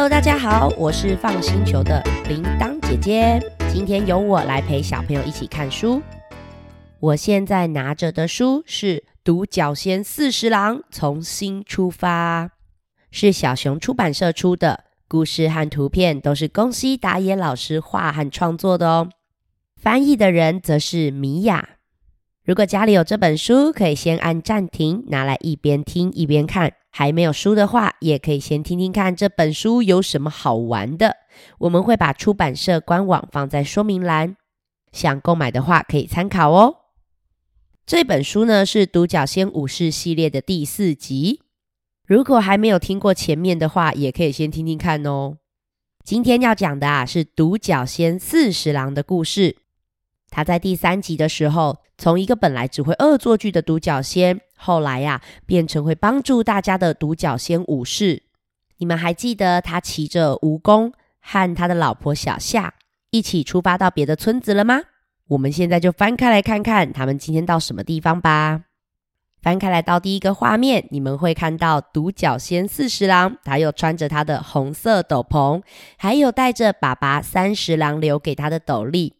Hello，大家好，我是放星球的铃铛姐姐。今天由我来陪小朋友一起看书。我现在拿着的书是《独角仙四十郎从新出发》，是小熊出版社出的，故事和图片都是宫西达也老师画和创作的哦。翻译的人则是米娅。如果家里有这本书，可以先按暂停，拿来一边听一边看。还没有书的话，也可以先听听看这本书有什么好玩的。我们会把出版社官网放在说明栏，想购买的话可以参考哦。这本书呢是《独角仙武士》系列的第四集。如果还没有听过前面的话，也可以先听听看哦。今天要讲的啊是独角仙四十郎的故事。他在第三集的时候，从一个本来只会恶作剧的独角仙，后来呀变成会帮助大家的独角仙武士。你们还记得他骑着蜈蚣和他的老婆小夏一起出发到别的村子了吗？我们现在就翻开来看看他们今天到什么地方吧。翻开来到第一个画面，你们会看到独角仙四十郎，他又穿着他的红色斗篷，还有带着爸爸三十郎留给他的斗笠。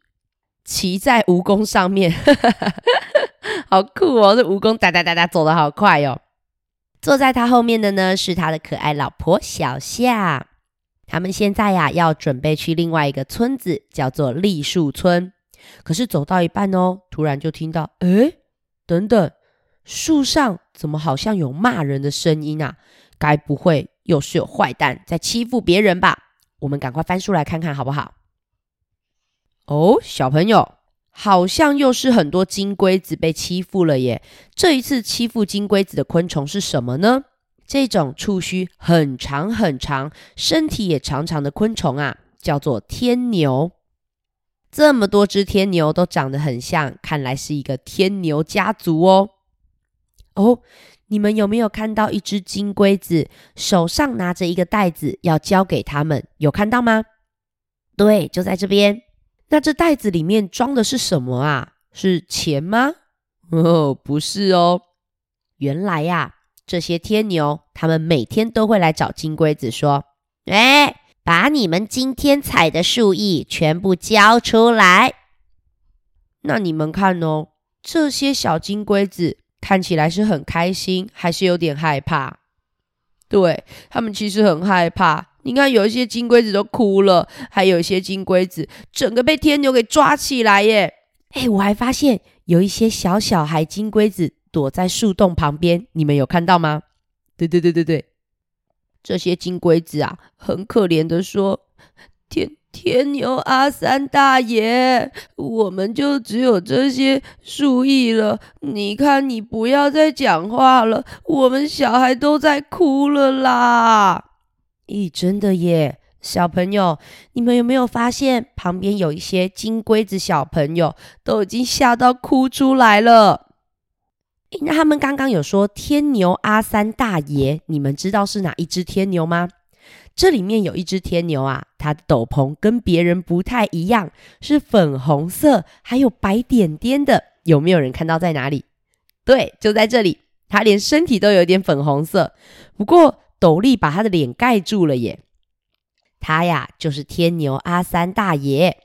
骑在蜈蚣上面，好酷哦！这蜈蚣哒哒哒哒走的好快哦。坐在他后面的呢是他的可爱老婆小夏。他们现在呀要准备去另外一个村子，叫做栗树村。可是走到一半哦，突然就听到，哎，等等，树上怎么好像有骂人的声音啊？该不会又是有坏蛋在欺负别人吧？我们赶快翻书来看看好不好？哦，小朋友，好像又是很多金龟子被欺负了耶！这一次欺负金龟子的昆虫是什么呢？这种触须很长很长、身体也长长的昆虫啊，叫做天牛。这么多只天牛都长得很像，看来是一个天牛家族哦。哦，你们有没有看到一只金龟子手上拿着一个袋子要交给他们？有看到吗？对，就在这边。那这袋子里面装的是什么啊？是钱吗？哦，不是哦。原来呀，这些天牛他们每天都会来找金龟子说：“哎，把你们今天采的树叶全部交出来。”那你们看哦，这些小金龟子看起来是很开心，还是有点害怕？对他们其实很害怕。你看，有一些金龟子都哭了，还有一些金龟子整个被天牛给抓起来耶！哎，我还发现有一些小小孩金龟子躲在树洞旁边，你们有看到吗？对对对对对，这些金龟子啊，很可怜的说：“天天牛阿三大爷，我们就只有这些树叶了。你看，你不要再讲话了，我们小孩都在哭了啦。”咦，真的耶！小朋友，你们有没有发现旁边有一些金龟子小朋友都已经吓到哭出来了？那他们刚刚有说天牛阿三大爷，你们知道是哪一只天牛吗？这里面有一只天牛啊，它的斗篷跟别人不太一样，是粉红色，还有白点点的。有没有人看到在哪里？对，就在这里，它连身体都有点粉红色。不过。斗笠把他的脸盖住了耶，他呀就是天牛阿三大爷。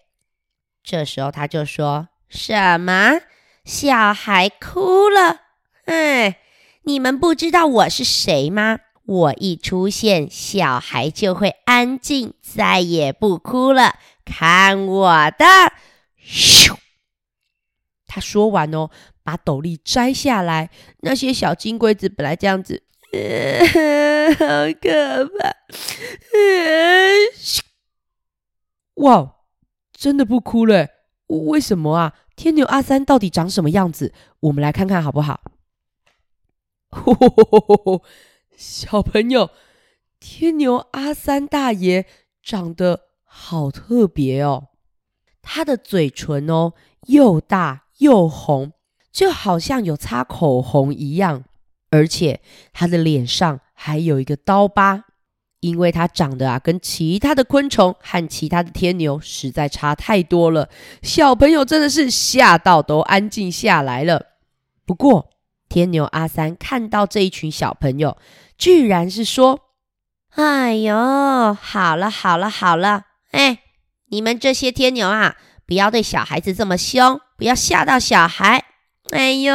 这时候他就说：“什么？小孩哭了？哎，你们不知道我是谁吗？我一出现，小孩就会安静，再也不哭了。看我的！”咻！他说完哦，把斗笠摘下来。那些小金龟子本来这样子。好可怕！哇，真的不哭了？为什么啊？天牛阿三到底长什么样子？我们来看看好不好？小朋友，天牛阿三大爷长得好特别哦，他的嘴唇哦又大又红，就好像有擦口红一样。而且他的脸上还有一个刀疤，因为他长得啊跟其他的昆虫和其他的天牛实在差太多了。小朋友真的是吓到都安静下来了。不过天牛阿三看到这一群小朋友，居然是说：“哎呦，好了好了好了，哎，你们这些天牛啊，不要对小孩子这么凶，不要吓到小孩。哎呦，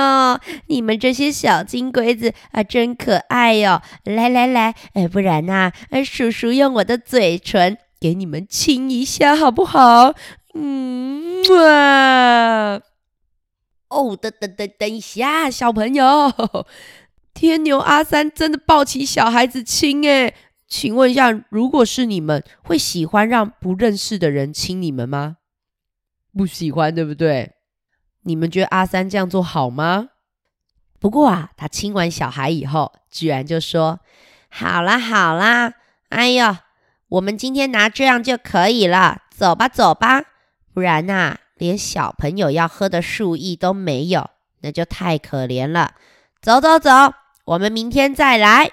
你们这些小金龟子啊，真可爱哟！来来来，哎，不然呐，哎叔叔用我的嘴唇给你们亲一下，好不好？嗯啊！哦，等等等等一下，小朋友，天牛阿三真的抱起小孩子亲哎，请问一下，如果是你们，会喜欢让不认识的人亲你们吗？不喜欢，对不对？你们觉得阿三这样做好吗？不过啊，他亲完小孩以后，居然就说：“好啦好啦，哎呦，我们今天拿这样就可以了，走吧走吧，不然呐，连小朋友要喝的树液都没有，那就太可怜了。走走走，我们明天再来。”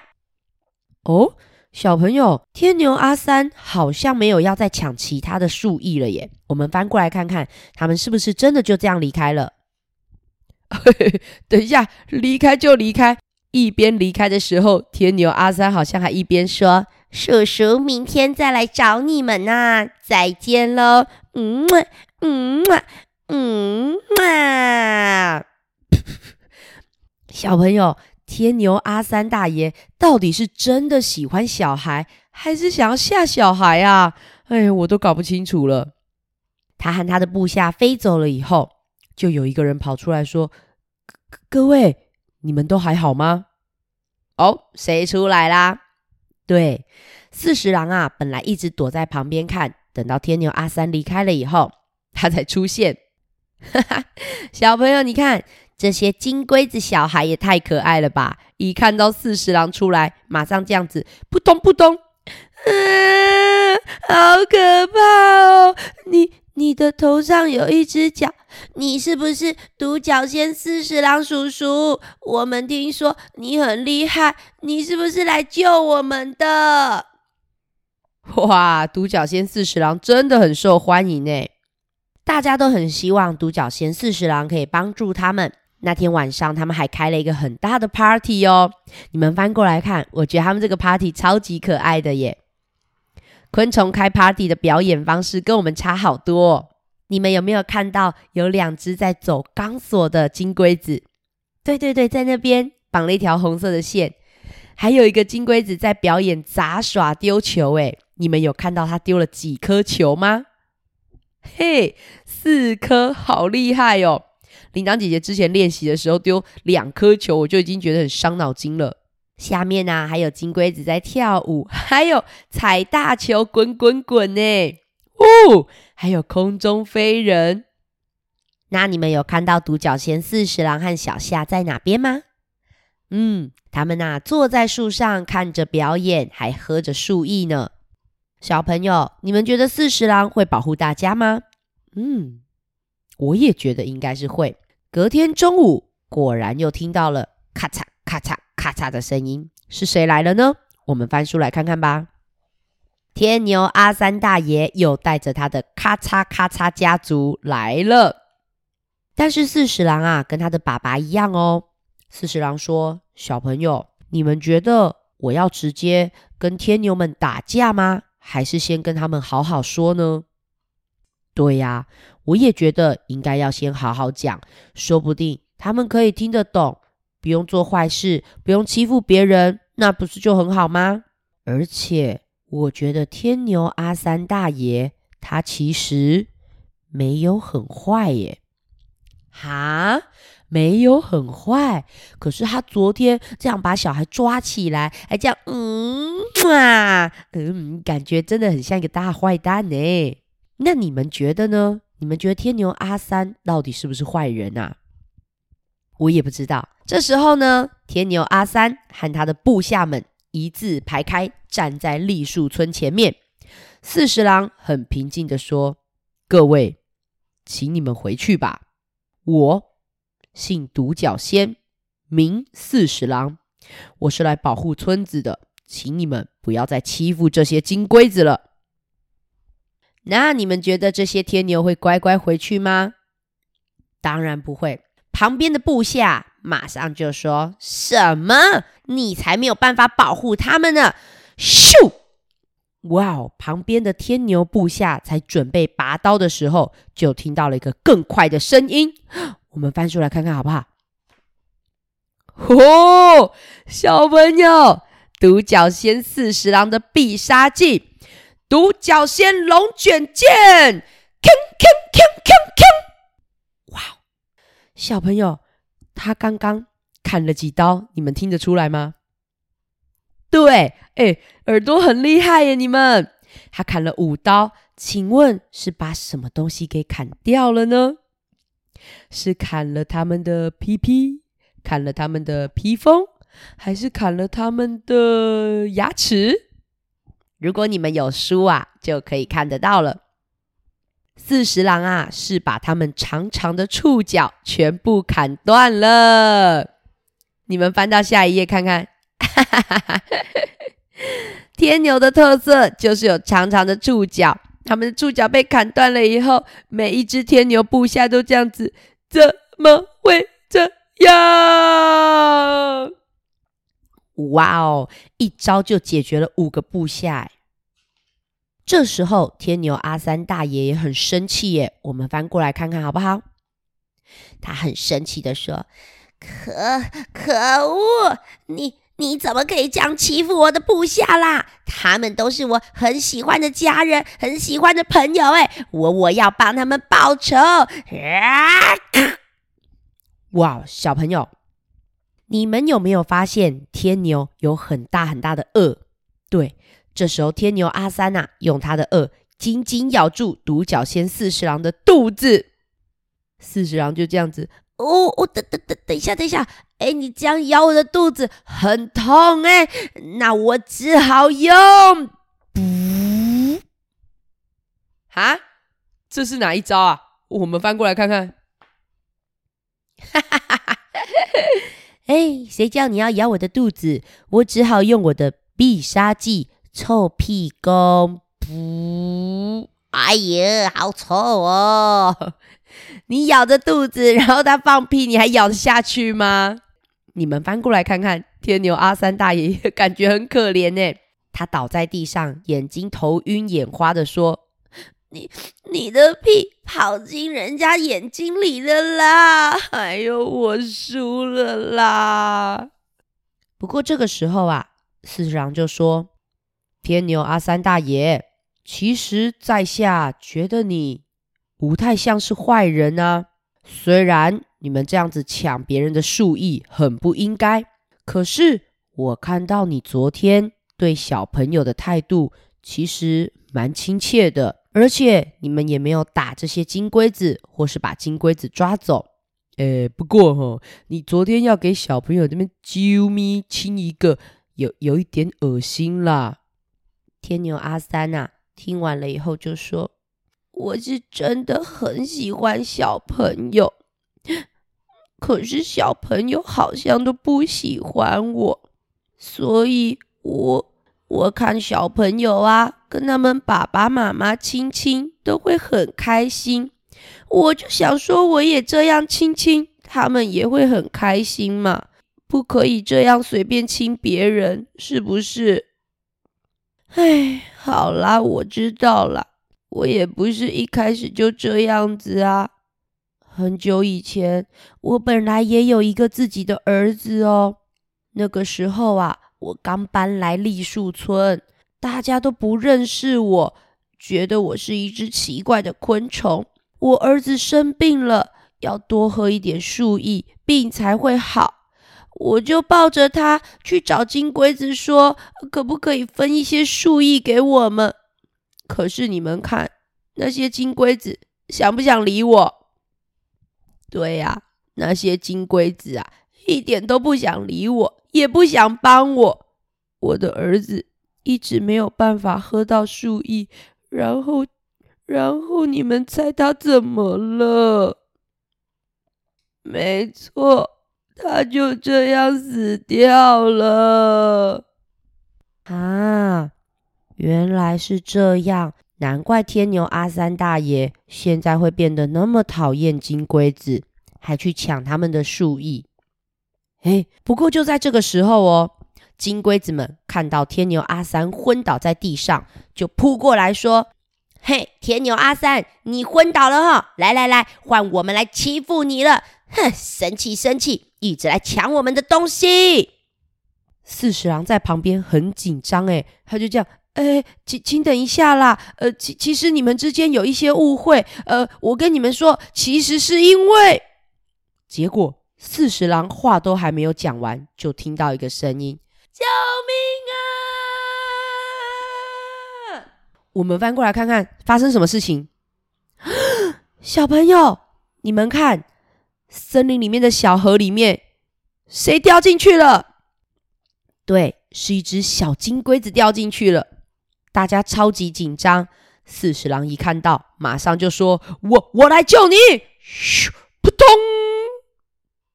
哦。小朋友，天牛阿三好像没有要再抢其他的树叶了耶。我们翻过来看看，他们是不是真的就这样离开了？等一下，离开就离开。一边离开的时候，天牛阿三好像还一边说：“叔叔，明天再来找你们呐，再见喽。”嗯嘛嗯嘛嗯嘛！小朋友。天牛阿三大爷到底是真的喜欢小孩，还是想要吓小孩啊？哎，我都搞不清楚了。他和他的部下飞走了以后，就有一个人跑出来说：“各位，你们都还好吗？”哦，谁出来啦？对，四十郎啊，本来一直躲在旁边看，等到天牛阿三离开了以后，他才出现。哈哈，小朋友，你看。这些金龟子小孩也太可爱了吧！一看到四十郎出来，马上这样子扑通扑通，嗯，好可怕哦！你你的头上有一只脚，你是不是独角仙四十郎叔叔？我们听说你很厉害，你是不是来救我们的？哇，独角仙四十郎真的很受欢迎呢，大家都很希望独角仙四十郎可以帮助他们。那天晚上，他们还开了一个很大的 party 哦。你们翻过来看，我觉得他们这个 party 超级可爱的耶。昆虫开 party 的表演方式跟我们差好多。你们有没有看到有两只在走钢索的金龟子？对对对，在那边绑了一条红色的线。还有一个金龟子在表演杂耍丢球，诶，你们有看到他丢了几颗球吗？嘿，四颗，好厉害哦！铃铛姐姐之前练习的时候丢两颗球，我就已经觉得很伤脑筋了。下面呢还有金龟子在跳舞，还有踩大球滚滚滚呢，哦，还有空中飞人。那你们有看到独角仙四十郎和小夏在哪边吗？嗯，他们呐坐在树上看着表演，还喝着树液呢。小朋友，你们觉得四十郎会保护大家吗？嗯。我也觉得应该是会。隔天中午，果然又听到了咔嚓咔嚓咔嚓的声音，是谁来了呢？我们翻书来看看吧。天牛阿三大爷又带着他的咔嚓咔嚓家族来了。但是四十郎啊，跟他的爸爸一样哦。四十郎说：“小朋友，你们觉得我要直接跟天牛们打架吗？还是先跟他们好好说呢？”对呀。我也觉得应该要先好好讲，说不定他们可以听得懂，不用做坏事，不用欺负别人，那不是就很好吗？而且我觉得天牛阿三大爷他其实没有很坏耶，哈，没有很坏，可是他昨天这样把小孩抓起来，还这样，嗯啊，嗯，感觉真的很像一个大坏蛋呢。那你们觉得呢？你们觉得天牛阿三到底是不是坏人啊？我也不知道。这时候呢，天牛阿三和他的部下们一字排开，站在栗树村前面。四十郎很平静的说：“各位，请你们回去吧。我姓独角仙，名四十郎，我是来保护村子的，请你们不要再欺负这些金龟子了。”那你们觉得这些天牛会乖乖回去吗？当然不会。旁边的部下马上就说：“什么？你才没有办法保护他们呢！”咻，哇哦！旁边的天牛部下才准备拔刀的时候，就听到了一个更快的声音。我们翻出来看看好不好？哦，小朋友，独角仙四十郎的必杀技——独角仙龙卷剑！铿铿铿铿铿！哇，小朋友，他刚刚砍了几刀？你们听得出来吗？对，哎，耳朵很厉害耶！你们，他砍了五刀，请问是把什么东西给砍掉了呢？是砍了他们的屁屁，砍了他们的披风，还是砍了他们的牙齿？如果你们有书啊，就可以看得到了。四十郎啊，是把他们长长的触角全部砍断了。你们翻到下一页看看。天牛的特色就是有长长的触角，他们的触角被砍断了以后，每一只天牛部下都这样子，怎么会这样？哇哦，一招就解决了五个部下。这时候天牛阿三大爷也很生气耶，我们翻过来看看好不好？他很生气的说：“可可恶，你！”你怎么可以这样欺负我的部下啦？他们都是我很喜欢的家人，很喜欢的朋友。哎，我我要帮他们报仇！哇，小朋友，你们有没有发现天牛有很大很大的颚？对，这时候天牛阿三呐，用他的颚紧紧咬住独角仙四十郎的肚子，四十郎就这样子。哦哦，等等等等一下，等一下，哎，你这样咬我的肚子很痛哎，那我只好用，不，啊，这是哪一招啊？我们翻过来看看，哈哈哈哈哈，哎，谁叫你要咬我的肚子？我只好用我的必杀技——臭屁功，不，哎呀，好臭哦！你咬着肚子，然后他放屁，你还咬得下去吗？你们翻过来看看，天牛阿三大爷 感觉很可怜呢。他倒在地上，眼睛头晕眼花的说：“你你的屁跑进人家眼睛里了啦！哎呦，我输了啦！”不过这个时候啊，四郎就说：“天牛阿三大爷，其实在下觉得你……”不太像是坏人啊！虽然你们这样子抢别人的树艺很不应该，可是我看到你昨天对小朋友的态度其实蛮亲切的，而且你们也没有打这些金龟子，或是把金龟子抓走。诶，不过哈，你昨天要给小朋友这边啾咪亲一个，有有一点恶心啦。天牛阿三呐，听完了以后就说。我是真的很喜欢小朋友，可是小朋友好像都不喜欢我，所以我我看小朋友啊，跟他们爸爸妈妈亲亲都会很开心，我就想说我也这样亲亲，他们也会很开心嘛，不可以这样随便亲别人，是不是？哎，好啦，我知道了。我也不是一开始就这样子啊！很久以前，我本来也有一个自己的儿子哦。那个时候啊，我刚搬来栗树村，大家都不认识我，觉得我是一只奇怪的昆虫。我儿子生病了，要多喝一点树叶，病才会好。我就抱着他去找金龟子，说可不可以分一些树叶给我们。可是你们看，那些金龟子想不想理我？对呀，那些金龟子啊，一点都不想理我，也不想帮我。我的儿子一直没有办法喝到树叶，然后，然后你们猜他怎么了？没错，他就这样死掉了。啊！原来是这样，难怪天牛阿三大爷现在会变得那么讨厌金龟子，还去抢他们的树叶。哎，不过就在这个时候哦，金龟子们看到天牛阿三昏倒在地上，就扑过来说：“嘿，天牛阿三，你昏倒了哈！来来来，换我们来欺负你了！哼，生气生气，一直来抢我们的东西。”四十郎在旁边很紧张，哎，他就这样，哎，请请等一下啦，呃，其其实你们之间有一些误会，呃，我跟你们说，其实是因为……结果四十郎话都还没有讲完，就听到一个声音。救命啊！我们翻过来看看发生什么事情。小朋友，你们看，森林里面的小河里面，谁掉进去了？对，是一只小金龟子掉进去了。大家超级紧张。四十郎一看到，马上就说：“我我来救你！”咻，扑通！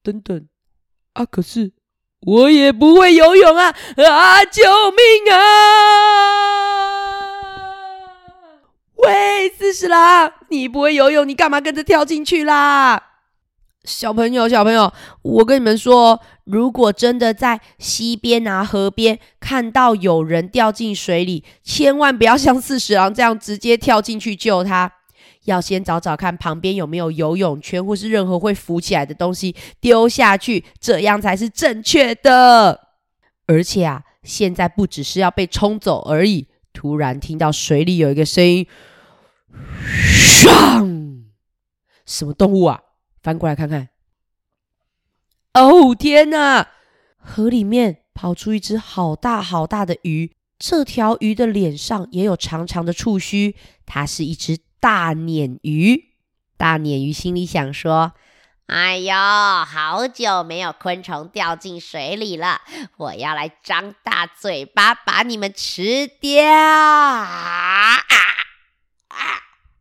等等，啊，可是。我也不会游泳啊！啊，救命啊！喂，四十郎，你不会游泳，你干嘛跟着跳进去啦？小朋友，小朋友，我跟你们说，如果真的在溪边啊、河边看到有人掉进水里，千万不要像四十郎这样直接跳进去救他。要先找找看旁边有没有游泳圈或是任何会浮起来的东西丢下去，这样才是正确的。而且啊，现在不只是要被冲走而已。突然听到水里有一个声音，唰！什么动物啊？翻过来看看。哦天哪！河里面跑出一只好大好大的鱼，这条鱼的脸上也有长长的触须，它是一只。大鲶鱼，大鲶鱼心里想说：“哎呦，好久没有昆虫掉进水里了，我要来张大嘴巴把你们吃掉！”啊啊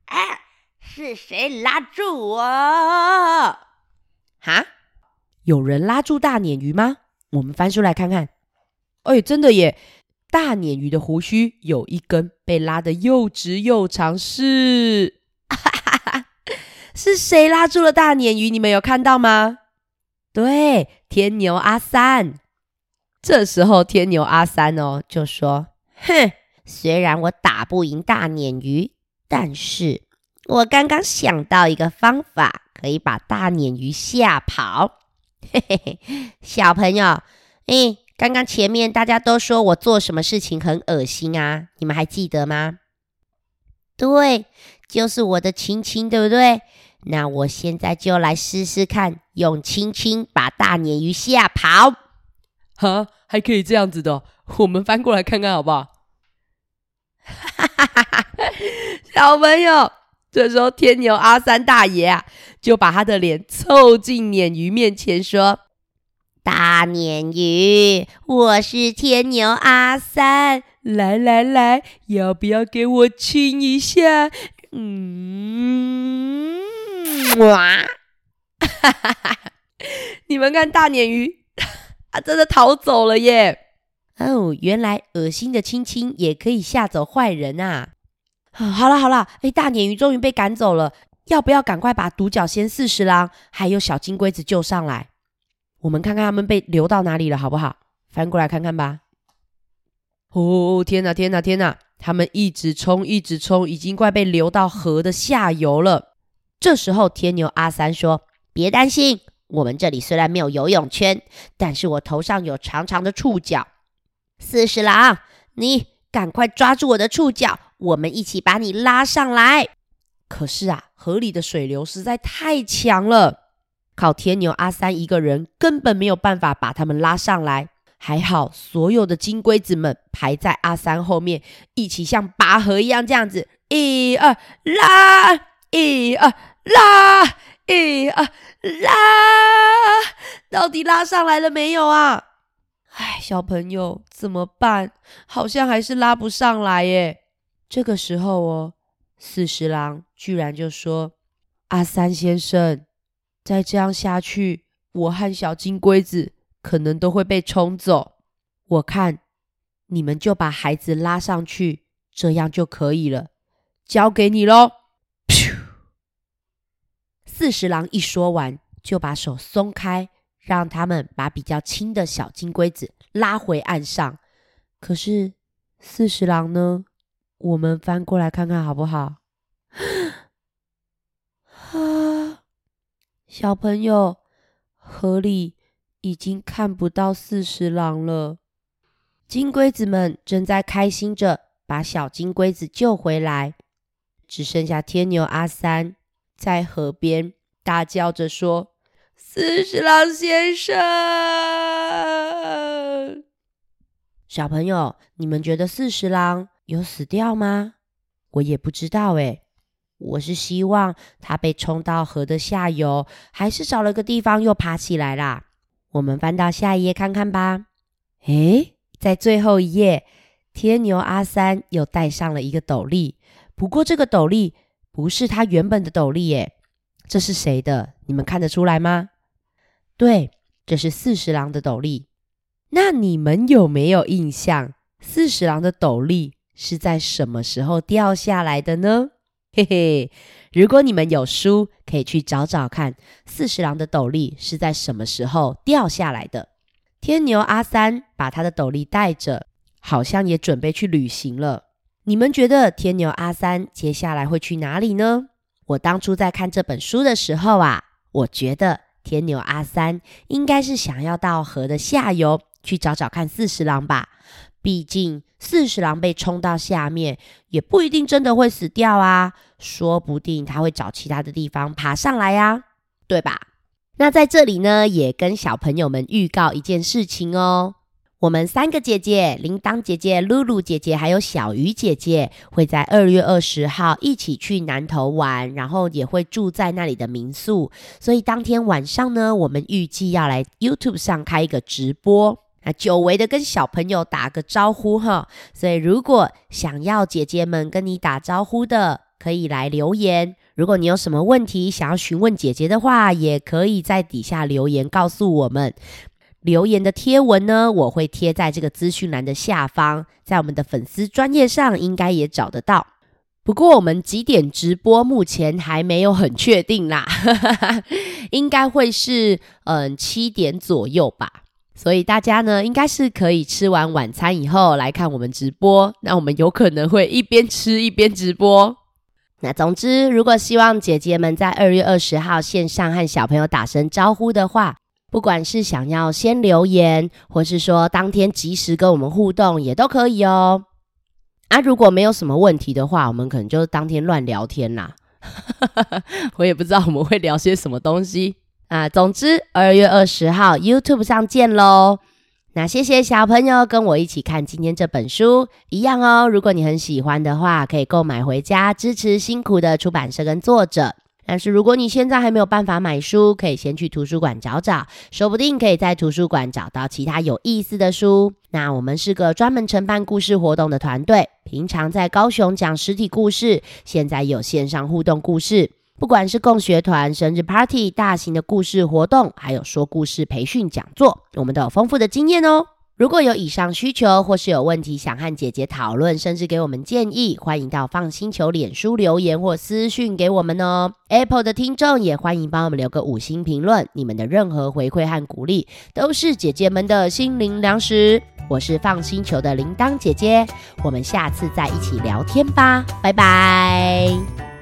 啊！是谁拉住我？哈？有人拉住大鲶鱼吗？我们翻书来看看。哎，真的耶！大鲶鱼的胡须有一根被拉得又直又长，是 是谁拉住了大鲶鱼？你们有看到吗？对，天牛阿三。这时候天牛阿三哦就说：“哼，虽然我打不赢大鲶鱼，但是我刚刚想到一个方法，可以把大鲶鱼吓跑。嘿嘿嘿，小朋友，哎。”刚刚前面大家都说我做什么事情很恶心啊，你们还记得吗？对，就是我的亲亲，对不对？那我现在就来试试看，用亲亲把大鲶鱼吓跑。哈，还可以这样子的，我们翻过来看看好不好？哈哈哈哈小朋友，这时候天牛阿三大爷啊，就把他的脸凑近鲶鱼面前说。大鲶鱼，我是天牛阿三，来来来，要不要给我亲一下？嗯，哇，哈哈哈！你们看大鲶鱼，它 真的逃走了耶！哦，原来恶心的亲亲也可以吓走坏人啊！好了好了，哎，大鲶鱼终于被赶走了，要不要赶快把独角仙四十郎还有小金龟子救上来？我们看看他们被流到哪里了，好不好？翻过来看看吧。哦，天哪，天哪，天哪！他们一直冲，一直冲，已经快被流到河的下游了。这时候，天牛阿三说：“别担心，我们这里虽然没有游泳圈，但是我头上有长长的触角。四十郎，你赶快抓住我的触角，我们一起把你拉上来。可是啊，河里的水流实在太强了。”靠天牛阿三一个人根本没有办法把他们拉上来，还好所有的金龟子们排在阿三后面，一起像拔河一样这样子，一二拉，一二拉，一二拉，到底拉上来了没有啊？哎，小朋友怎么办？好像还是拉不上来耶。这个时候哦，四十郎居然就说：“阿三先生。”再这样下去，我和小金龟子可能都会被冲走。我看你们就把孩子拉上去，这样就可以了。交给你喽！四十郎一说完，就把手松开，让他们把比较轻的小金龟子拉回岸上。可是四十郎呢？我们翻过来看看好不好？小朋友，河里已经看不到四十郎了。金龟子们正在开心着把小金龟子救回来，只剩下天牛阿三在河边大叫着说：“四十郎先生！”小朋友，你们觉得四十郎有死掉吗？我也不知道诶。我是希望他被冲到河的下游，还是找了个地方又爬起来啦？我们翻到下一页看看吧。诶，在最后一页，天牛阿三又戴上了一个斗笠。不过这个斗笠不是他原本的斗笠耶，这是谁的？你们看得出来吗？对，这是四十郎的斗笠。那你们有没有印象，四十郎的斗笠是在什么时候掉下来的呢？嘿嘿，如果你们有书，可以去找找看，四十郎的斗笠是在什么时候掉下来的。天牛阿三把他的斗笠带着，好像也准备去旅行了。你们觉得天牛阿三接下来会去哪里呢？我当初在看这本书的时候啊，我觉得天牛阿三应该是想要到河的下游去找找看四十郎吧。毕竟四十郎被冲到下面，也不一定真的会死掉啊，说不定他会找其他的地方爬上来呀，对吧？那在这里呢，也跟小朋友们预告一件事情哦，我们三个姐姐，铃铛姐姐、露露姐姐还有小鱼姐姐，会在二月二十号一起去南头玩，然后也会住在那里的民宿，所以当天晚上呢，我们预计要来 YouTube 上开一个直播。那久违的跟小朋友打个招呼哈，所以如果想要姐姐们跟你打招呼的，可以来留言。如果你有什么问题想要询问姐姐的话，也可以在底下留言告诉我们。留言的贴文呢，我会贴在这个资讯栏的下方，在我们的粉丝专页上应该也找得到。不过我们几点直播目前还没有很确定啦，应该会是嗯七点左右吧。所以大家呢，应该是可以吃完晚餐以后来看我们直播。那我们有可能会一边吃一边直播。那总之，如果希望姐姐们在二月二十号线上和小朋友打声招呼的话，不管是想要先留言，或是说当天及时跟我们互动，也都可以哦。啊，如果没有什么问题的话，我们可能就当天乱聊天啦。我也不知道我们会聊些什么东西。啊，总之，二月二十号 YouTube 上见喽。那谢谢小朋友跟我一起看今天这本书，一样哦。如果你很喜欢的话，可以购买回家支持辛苦的出版社跟作者。但是如果你现在还没有办法买书，可以先去图书馆找找，说不定可以在图书馆找到其他有意思的书。那我们是个专门承办故事活动的团队，平常在高雄讲实体故事，现在有线上互动故事。不管是共学团、生日 party、大型的故事活动，还有说故事培训讲座，我们都有丰富的经验哦。如果有以上需求，或是有问题想和姐姐讨论，甚至给我们建议，欢迎到放星球脸书留言或私讯给我们哦。Apple 的听众也欢迎帮我们留个五星评论，你们的任何回馈和鼓励都是姐姐们的心灵粮食。我是放星球的铃铛姐姐，我们下次再一起聊天吧，拜拜。